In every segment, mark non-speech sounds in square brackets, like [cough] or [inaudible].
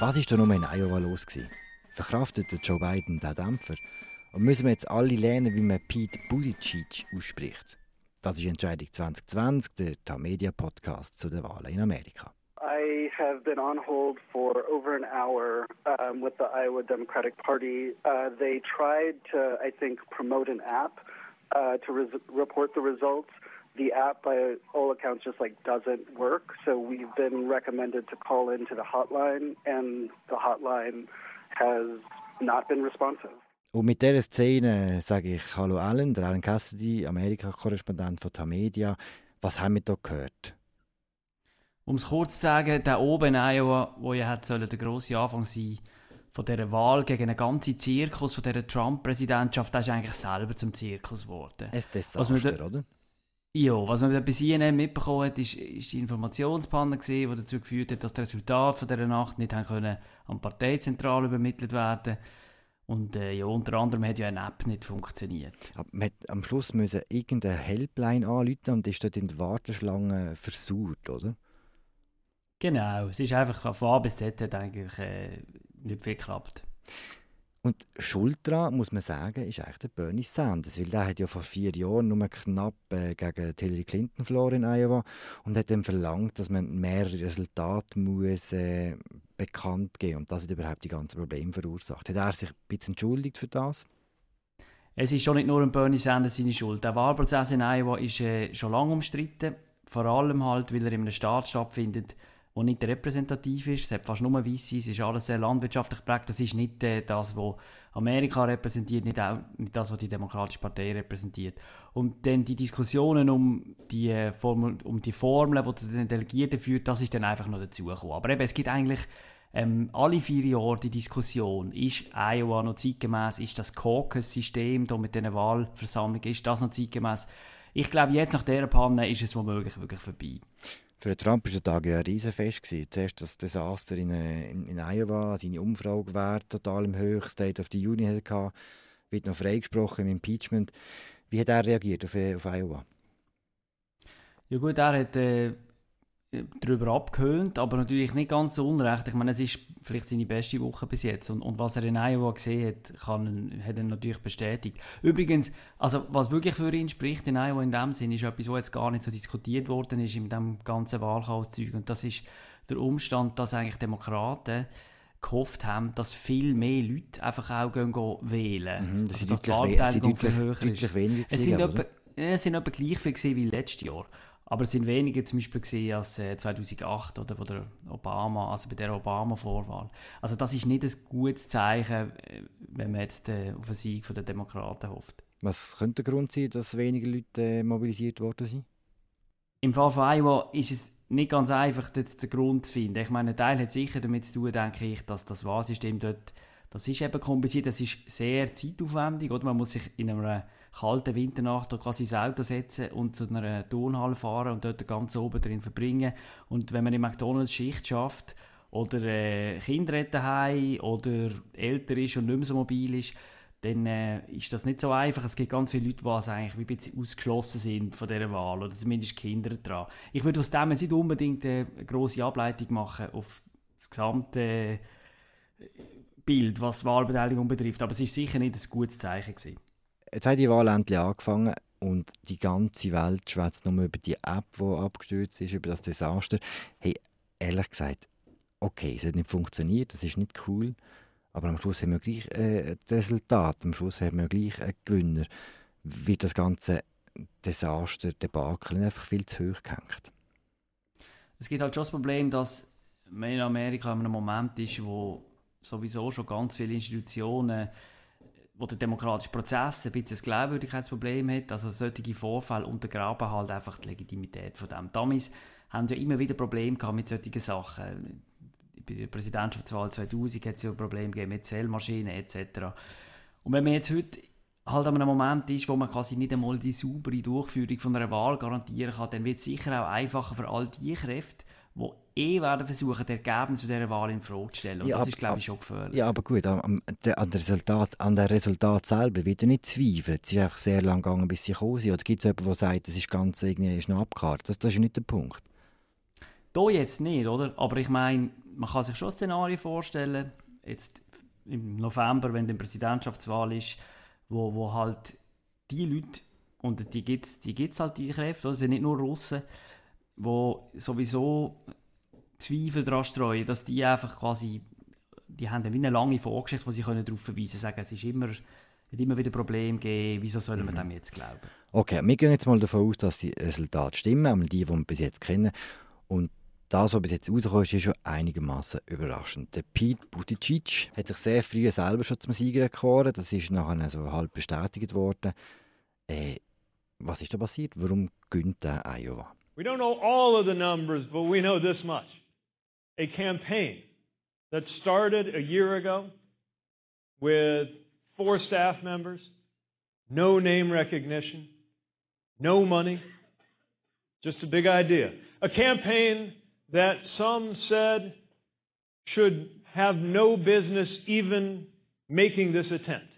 Was ist da nur in Iowa los gewesen? Verkraftet Joe Biden den Dämpfer? Und müssen wir jetzt alle lernen, wie man Pete Buttigieg ausspricht? Das ist Entscheidung 2020, der Tamedia Podcast zu den Wahlen in Amerika. I have been on hold for over an hour um, with the Iowa Democratic Party. Uh, they tried to, I think, promote an app uh, to report the results. The app, by all accounts, just like doesn't work. So we've been recommended to call into the hotline, and the hotline has not been responsive. Und mit dieser Szene sage ich Hallo Alan, der Alan Cassidy, Amerika-Korrespondent von Tamedia. Was haben wir da gehört? Um es kurz zu sagen, der oben in Iowa, wo ja hat sollen der grosse Anfang sein von dieser Wahl gegen einen ganzen Zirkus von dieser Trump-Präsidentschaft, der ist eigentlich selber zum Zirkus geworden. Ein Desaster, oder? Ja, was man bei CNN mitbekommen hat, ist, ist die Informationspanne gewesen, die dazu geführt hat, dass die Resultate von dieser Nacht nicht haben können an die Parteizentrale übermittelt werden und äh, ja, unter anderem hat ja eine App nicht funktioniert. Aber man hat am Schluss müssen irgendeine Helpline anrufen und ist dort in der Warteschlange versaut, oder? Genau, es ist einfach von A bis Z hat eigentlich äh, nicht viel geklappt. Und Schuld daran, muss man sagen, ist eigentlich der Bernie Sanders, weil der hat ja vor vier Jahren nur knapp äh, gegen Hillary Clinton verloren in Iowa und hat dann verlangt, dass man mehrere Resultate muss, äh, bekannt geben und das hat überhaupt die ganzen Probleme verursacht. Hat er sich ein bisschen entschuldigt für das? Es ist schon nicht nur ein Bernie Sanders seine Schuld. Der Wahlprozess in Iowa ist äh, schon lange umstritten, vor allem halt, weil er in einem Staat stattfindet, der nicht repräsentativ ist. Es hat fast nur Weisse, es ist alles sehr landwirtschaftlich geprägt. Das ist nicht äh, das, was Amerika repräsentiert, nicht, auch, nicht das, was die Demokratische Partei repräsentiert. Und dann die Diskussionen um die, äh, Formel, um die Formeln, die zu den Delegierten führt, das ist dann einfach noch dazugekommen. Aber eben, es gibt eigentlich ähm, alle vier Jahre die Diskussion, ist Iowa noch zeitgemäß, ist das Caucus-System mit diesen Wahlversammlungen, ist das noch zeitgemäß? Ich glaube, jetzt nach dieser Panne ist es womöglich wirklich vorbei. Für Trump war der Tag ja ein Riesenfest. Zuerst das Desaster in, äh, in, in Iowa, seine Umfrage war total im Höch, State of the Union hatte, wird noch freigesprochen im Impeachment. Wie hat er reagiert auf, auf Iowa? Ja gut, er hat äh, darüber abgehöhnt, aber natürlich nicht ganz so unrecht. Ich meine, es ist vielleicht seine beste Woche bis jetzt und, und was er in Iowa gesehen hat, kann, hat er natürlich bestätigt. Übrigens, also was wirklich für ihn spricht in Iowa in dem Sinn, ist etwas, was jetzt gar nicht so diskutiert worden ist in dem ganzen Wahlchaoszeug und das ist der Umstand, dass eigentlich Demokraten gehofft haben, dass viel mehr Leute einfach auch gehen, gehen wählen. Mhm, das also, dass die Wahlbeteiligung viel höher ist. Weniger es sind, etwa, es sind etwa gleich viel wie letztes Jahr. Aber es sind weniger zum Beispiel gesehen als äh, 2008 oder von der Obama, also bei der Obama-Vorwahl. Also das ist nicht ein gutes Zeichen, äh, wenn man jetzt äh, auf einen Sieg der Demokraten hofft. Was könnte der Grund sein, dass weniger Leute äh, mobilisiert worden sind? Im Fall von Iowa ist es nicht ganz einfach, den Grund zu finden. Ich meine, ein Teil hat sicher damit zu tun, denke ich, dass das Wahlsystem dort, das ist eben kompliziert, das ist sehr zeitaufwendig, oder? Man muss sich in einer kalten Winternacht quasi ins Auto setzen und zu einer Turnhalle fahren und dort ganz oben drin verbringen. Und wenn man in McDonalds Schicht schafft oder äh, Kinder haben oder älter ist und nicht mehr so mobil ist, dann äh, ist das nicht so einfach. Es gibt ganz viele Leute, die also eigentlich wie ein bisschen ausgeschlossen sind von dieser Wahl oder zumindest Kinder dran. Ich würde aus dem nicht unbedingt eine grosse Ableitung machen auf das gesamte äh, Bild, was Wahlbeteiligung betrifft, aber es ist sicher nicht ein gutes Zeichen gewesen. Jetzt hat die Wahl endlich angefangen und die ganze Welt schwätzt nur über die App, die abgestürzt ist, über das Desaster. Hey, ehrlich gesagt, okay, es hat nicht funktioniert, das ist nicht cool, aber am Schluss haben wir gleich äh, das Resultat, am Schluss haben wir gleich einen Gewinner. Wird das ganze Desaster, Debakel einfach viel zu hoch gehängt? Es gibt halt schon das Problem, dass man in Amerika in einem Moment ist, wo sowieso schon ganz viele Institutionen wo der demokratische Prozess ein bisschen ein Glaubwürdigkeitsproblem hat. Also solche Vorfälle untergraben halt einfach die Legitimität von dem. Damals haben ja immer wieder Probleme gehabt mit solchen Sachen. Bei der Präsidentschaftswahl 2000 hat es ja Probleme gegeben mit Zählmaschinen etc. Und wenn man jetzt heute halt an einem Moment ist, wo man quasi nicht einmal die saubere Durchführung von einer Wahl garantieren kann, dann wird es sicher auch einfacher für all die Kräfte, die eh werden versuchen, das Ergebnis dieser Wahl in Frage zu stellen. Und ja, das ist, glaube ich, schon gefährlich. Ja, aber gut, an, an, Resultat, an dem Resultat selber wird er nicht zweifeln. Es ist einfach sehr lang gegangen, bis sie gekommen sind. Oder gibt es jemanden, der sagt, das ist ganz irgendwie ist noch abgekartet? Das, das ist nicht der Punkt. Da jetzt nicht, oder? Aber ich meine, man kann sich schon Szenarien vorstellen, jetzt im November, wenn die Präsidentschaftswahl ist, wo, wo halt die Leute, und die gibt es die gibt's halt, diese Kräfte, das sind nicht nur Russen, die sowieso Zweifel daran streuen, dass die einfach quasi, die haben wie eine lange Vorgeschichte, wo sie können darauf verweisen können, sagen, es ist immer, wird immer wieder Probleme geben, wieso sollen wir mhm. dem jetzt glauben? Okay, wir gehen jetzt mal davon aus, dass die Resultate stimmen, die, die wir bis jetzt kennen. Und das, was bis jetzt rausgekommen ist, ist schon einigermaßen überraschend. Der Pete Buttigieg hat sich sehr früh selber schon zum Sieger erkoren. Das ist nachher so halb bestätigt worden. Äh, was ist da passiert? Warum gönnt der Iowa? We don't know all of the numbers, but we know this much. A campaign that started a year ago with four staff members, no name recognition, no money, just a big idea. A campaign that some said should have no business even making this attempt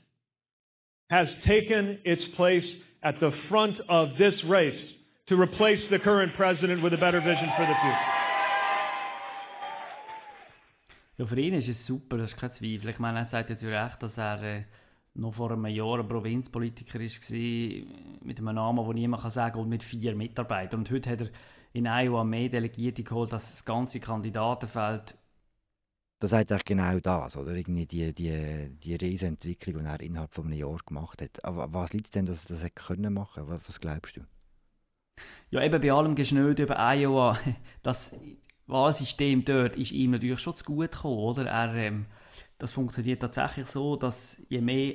has taken its place at the front of this race to replace the current president with a better vision for the future. Ja, für ihn ist es super, das ist kein Zweifel. Ich meine, er sagt ja zu Recht, dass er äh, noch vor einem Jahr ein Provinzpolitiker war, mit einem Namen, den niemand kann sagen kann, und mit vier Mitarbeitern. Und heute hat er in Iowa mehr Delegierte geholt, dass das ganze Kandidatenfeld das sagt eigentlich genau das, oder? Irgendwie die, die, die Riesenentwicklung, die er innerhalb von einem Jahr gemacht hat. Aber was liegt es denn, dass er das können machen konnte? Was glaubst du? Ja, eben bei allem Geschnöd über Iowa, [laughs] das Wahlsystem dort ist ihm natürlich schon zu gut gekommen, oder? Er, ähm, das funktioniert tatsächlich so, dass je mehr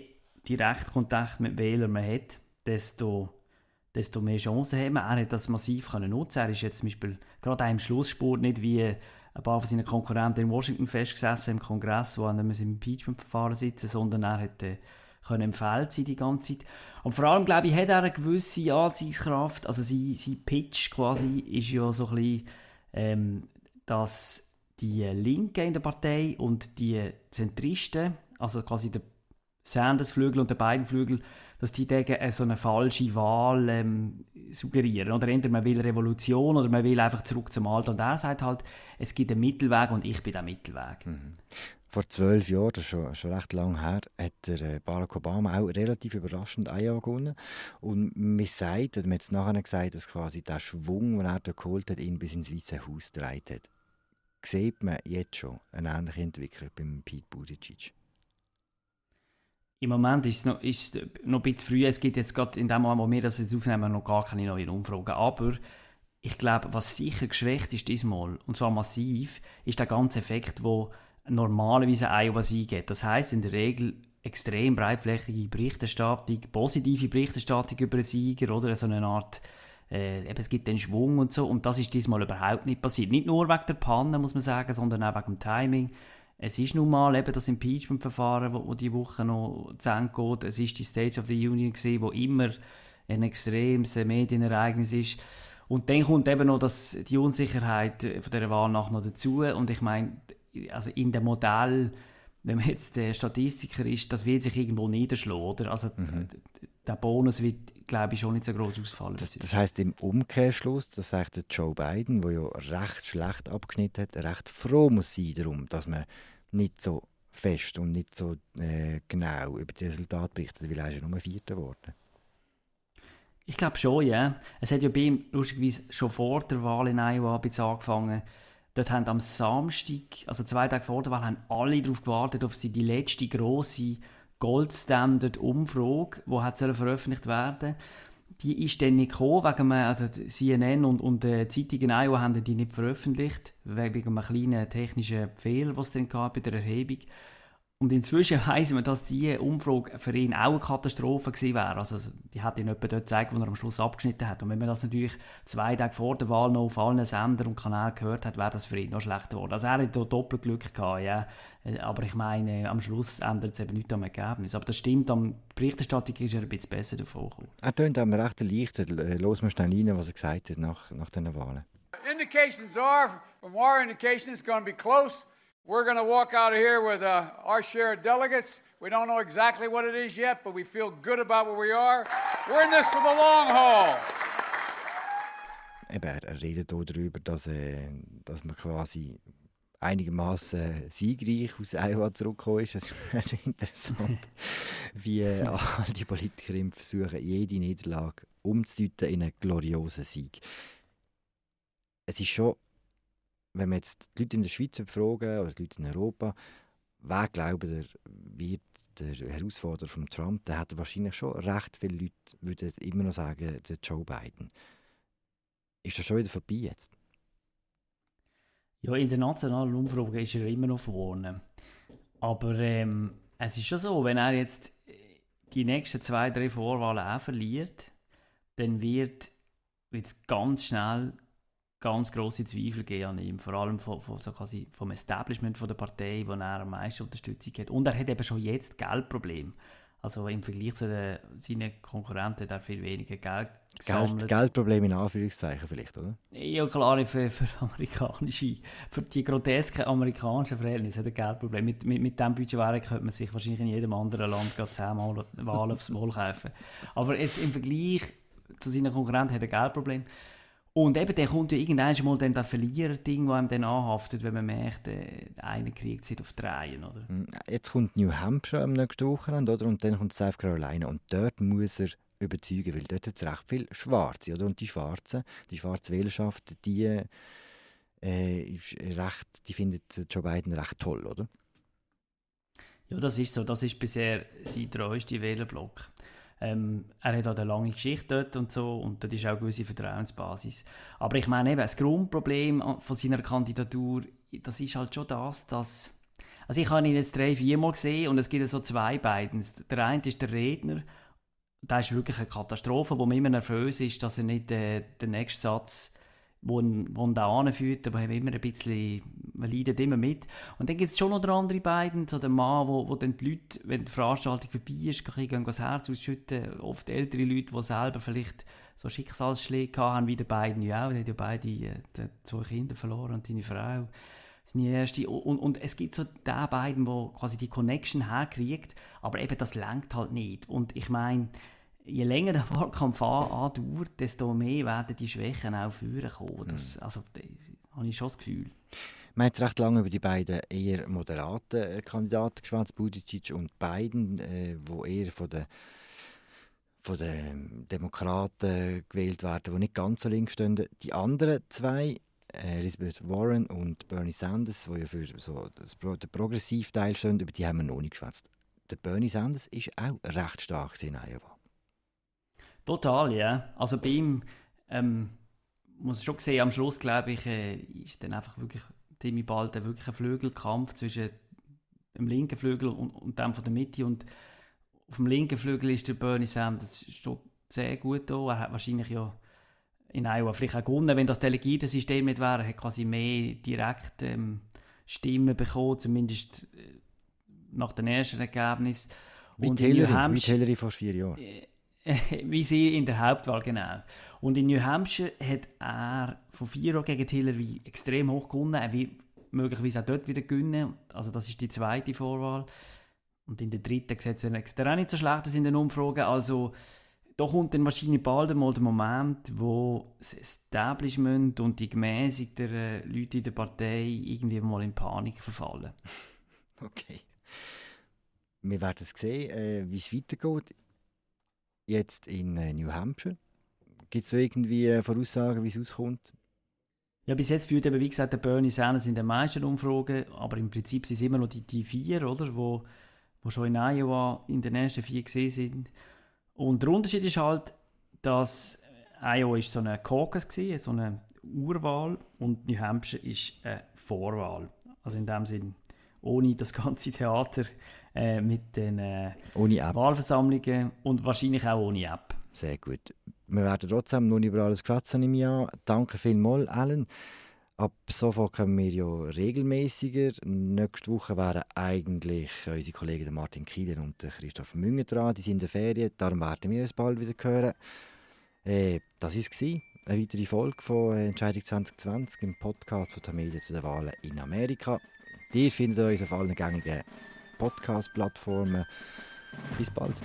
Direktkontakt mit Wählern man hat, desto desto mehr Chancen haben wir. Er hat das massiv können nutzen. Er ist jetzt zum Beispiel gerade auch im Schlussspurt nicht wie ein paar von seinen Konkurrenten in Washington festgesessen im Kongress, wo er im Impeachment-Verfahren sitzen, sondern er äh, können im Feld sein die ganze Zeit. Und vor allem, glaube ich, hat er eine gewisse Anziehungskraft. Also sein, sein Pitch quasi ist ja so ein bisschen, ähm, dass die Linken in der Partei und die Zentristen, also quasi der Sanders-Flügel und der beiden Flügel, dass die dagegen äh, so eine falsche Wahl ähm, suggerieren. Oder entweder man will Revolution oder man will einfach zurück zum Alter. Und er sagt halt, es gibt einen Mittelweg und ich bin der Mittelweg. Mhm. Vor zwölf Jahren, das ist schon, schon recht lang her, hat äh, Barack Obama auch relativ überraschend Iowa gewonnen. Und man sagt, oder man hat es nachher gesagt, dass quasi der Schwung, den er da geholt hat, ihn bis ins Weiße Haus gedreht hat. Sieht man jetzt schon eine ähnliche Entwicklung beim Pete Buttigieg? Im Moment ist es noch, ist noch ein bisschen früh. Es gibt jetzt gerade in dem Moment, wo wir das jetzt aufnehmen, noch gar keine neuen Umfragen. Aber ich glaube, was sicher geschwächt ist diesmal, und zwar massiv, ist der ganze Effekt, wo normalerweise Iowa eingeht. Das heißt in der Regel extrem breitflächige Berichterstattung, positive Berichterstattung über den Sieger oder so eine Art äh, eben, es gibt den Schwung und so und das ist diesmal überhaupt nicht passiert. Nicht nur wegen der Panne, muss man sagen, sondern auch wegen dem Timing. Es ist nun mal eben das Impeachment-Verfahren, wo, wo die Woche noch zu Ende geht. Es ist die State of the Union gewesen, wo immer ein extremes Medienereignis ist. Und dann kommt eben noch das, die Unsicherheit von der Wahl nach noch dazu. Und ich meine, also in dem Modell, wenn man jetzt der Statistiker ist, das wird sich irgendwo niederschlagen, oder? Also mhm. Der Bonus wird, glaube ich, schon nicht so groß ausfallen. Das, das heißt im Umkehrschluss, das sagt Joe Biden, der ja recht schlecht abgeschnitten hat, recht froh muss sein darum, dass man nicht so fest und nicht so äh, genau über die Resultate berichtet, weil er ist ja nur Vierter geworden. Ich glaube schon, ja. Es hat ja bei ihm lustigerweise schon vor der Wahl in Iowa ein angefangen. Dort haben am Samstag, also zwei Tage vor der Wahl, haben alle darauf gewartet, auf sie die letzte große Goldstandard-Umfrage, die hat veröffentlicht werden die ist dann nicht gekommen, wegen einem, also CNN und, und äh, Zeitungen Iowa haben die nicht veröffentlicht, wegen einem kleinen technischen Fehler, was es dann gab bei der Erhebung. Und inzwischen weiss man, dass diese Umfrage für ihn auch eine Katastrophe gewesen wäre. Also, die hat ihn etwa dort gezeigt, wo er am Schluss abgeschnitten hat. Und wenn man das natürlich zwei Tage vor der Wahl noch auf allen Sendern und Kanälen gehört hat, wäre das für ihn noch schlechter geworden. Also er hat hier doppelt Glück gehabt, ja. Aber ich meine, am Schluss ändert es eben nichts am Ergebnis. Aber das stimmt, am Berichterstattung ist er ein bisschen besser davon gekommen. Er tönt aber recht erleichtert. Los mal schnell rein, was er gesagt hat nach, nach diesen Wahlen. Indications are, from our indications, it's going to be close. We're going to walk out of here with uh, our share of delegates. We don't know exactly what it is yet, but we feel good about where we are. We're in this for the long haul. eben, er redet auch darüber, dass, äh, dass man quasi einigermaßen siegreich aus Iowa zurückgekommen ist. [laughs] Es ist interessant, wie äh, [laughs] all die Politikerinnen versuchen, jede Niederlage umzudeuten in einen gloriosen Sieg. Es ist schon, wenn man jetzt die Leute in der Schweiz befragen oder die Leute in Europa, wer glaubt wird der Herausforderer von Trump, der hat wahrscheinlich schon recht viele Leute, würden immer noch sagen, der Joe Biden. Ist das schon wieder vorbei jetzt? Ja, in der nationalen Umfrage ist er immer noch vorne. Aber ähm, es ist schon so, wenn er jetzt die nächsten zwei, drei Vorwahlen auch verliert, dann wird es ganz schnell ganz große Zweifel an ihm, vor allem von, von, so quasi vom Establishment von der Partei, wo er am meisten Unterstützung hat. Und er hat eben schon jetzt Geldprobleme. Also im Vergleich zu den, seinen Konkurrenten hat er viel weniger Geld gesammelt. Geld, Geldprobleme in Anführungszeichen vielleicht, oder? Ja, klar, für, für amerikanische, für die grotesken amerikanischen Verhältnisse hat er Geldprobleme. Mit, mit, mit diesem Budget könnte man sich wahrscheinlich in jedem anderen Land gerade zehnmal Wahlen aufs Maul kaufen. Aber jetzt im Vergleich zu seinen Konkurrenten hat er Geldprobleme. Und eben, der kommt ja irgendwann mal dann das Verlierer-Ding, das einem dann anhaftet, wenn man merkt, äh, einer kriegt sich auf drei, oder? Hm, jetzt kommt New Hampshire am nächsten Wochenende, oder? Und dann kommt South Carolina. Und dort muss er überzeugen, weil dort hat es recht viel Schwarze, oder? Und die Schwarzen, die schwarze Wählerschaft, die, äh, recht, die findet Joe Biden recht toll, oder? Ja, das ist so. Das ist bisher sein treuester Wählerblock. Ähm, er hat auch eine lange Geschichte dort und so und dort ist auch eine gewisse Vertrauensbasis. Aber ich meine eben, das Grundproblem von seiner Kandidatur, das ist halt schon das, dass... Also ich habe ihn jetzt drei, vier Mal gesehen und es gibt so zwei Bidens. Der eine ist der Redner, der ist wirklich eine Katastrophe, wo man immer nervös ist, dass er nicht äh, den nächsten Satz ihn, wo ihn da anführt, aber haben immer ein bisschen, man leidet immer mit. Und dann gibt es schon noch der andere beiden, so der Mann, wo, wo dann die Leute, wenn die Veranstaltung vorbei ist, gehen das Herz ausschütten, oft ältere Leute, die selber vielleicht so Schicksalsschläge haben, wie die beiden ja auch, die haben ja beide äh, zwei Kinder verloren und seine Frau. Seine erste. Und, und es gibt so die beiden, die quasi die Connection herkriegt, aber eben das lenkt halt nicht. Und ich meine, je länger der Wahlkampf andauert, desto mehr werden die Schwächen auch führen kommen. Das, mhm. Also, da habe ich schon das Gefühl. Man hat recht lange über die beiden eher moderaten äh, Kandidaten geschwätzt, Buttigieg und Biden, äh, wo eher von den von den Demokraten gewählt werden, die nicht ganz so links stehen. Die anderen zwei, äh, Elizabeth Warren und Bernie Sanders, die ja für so das, den Progressivteil stehen, über die haben wir noch nicht geschwätzt. Der Bernie Sanders ist auch recht stark in Iowa. Total, ja. Also bei ihm ähm, muss ich schon sehen, am Schluss glaube ich, äh, ist dann einfach wirklich ziemlich bald ein, wirklich ein Flügelkampf zwischen dem linken Flügel und, und dem von der Mitte und auf dem linken Flügel ist der Bernie Sanders steht sehr gut da. Er hat wahrscheinlich ja in Iowa vielleicht auch gewonnen, wenn das Delegiertensystem nicht wäre. Er hat quasi mehr direkt ähm, Stimmen bekommen, zumindest äh, nach dem ersten Ergebnis. Wie Hillary, wie Hillary vor vier Jahren. Äh, [laughs] wie sie in der Hauptwahl, genau. Und in New Hampshire hat er von vier gegen Hillary extrem hoch gewonnen. Er wird möglicherweise auch dort wieder gewinnen. Also das ist die zweite Vorwahl. Und in der dritten sieht es dann auch nicht so schlecht aus in den Umfragen. Also da kommt dann wahrscheinlich bald einmal der Moment, wo das Establishment und die gemäßigten Leute in der Partei irgendwie mal in Panik verfallen. [laughs] Okay. Wir werden sehen, äh, wie es weitergeht jetzt in äh, New Hampshire. Gibt es so irgendwie äh, Voraussagen, wie es auskommt? Ja, bis jetzt führt eben, wie gesagt, der Bernie Sanders in den meisten Umfragen, aber im Prinzip sind es immer noch die, die vier, oder, wo, wo schon in Iowa in den ersten vier gesehen sind. Und der Unterschied ist halt, dass Iowa ist so eine Caucus war, so eine Urwahl, und New Hampshire ist eine Vorwahl. Also in dem Sinn, ohne das ganze Theater äh, mit den äh, Wahlversammlungen und wahrscheinlich auch ohne App. Sehr gut. Wir werden trotzdem noch über alles schwätzen im Jahr. Danke vielmals, Alan. Ab sofort kommen wir ja regelmäßiger. Nächste Woche wären eigentlich unsere Kollegen Martin Kieler und Christoph Münger dran. Die sind in der Ferien, darum werden wir uns bald wieder hören. Äh, das war es. Eine weitere Folge von Entscheidung 2020 im Podcast von Tamedia zu den Wahlen in Amerika. Ihr findet uns auf allen gängigen Podcast-Plattformen. Bis bald.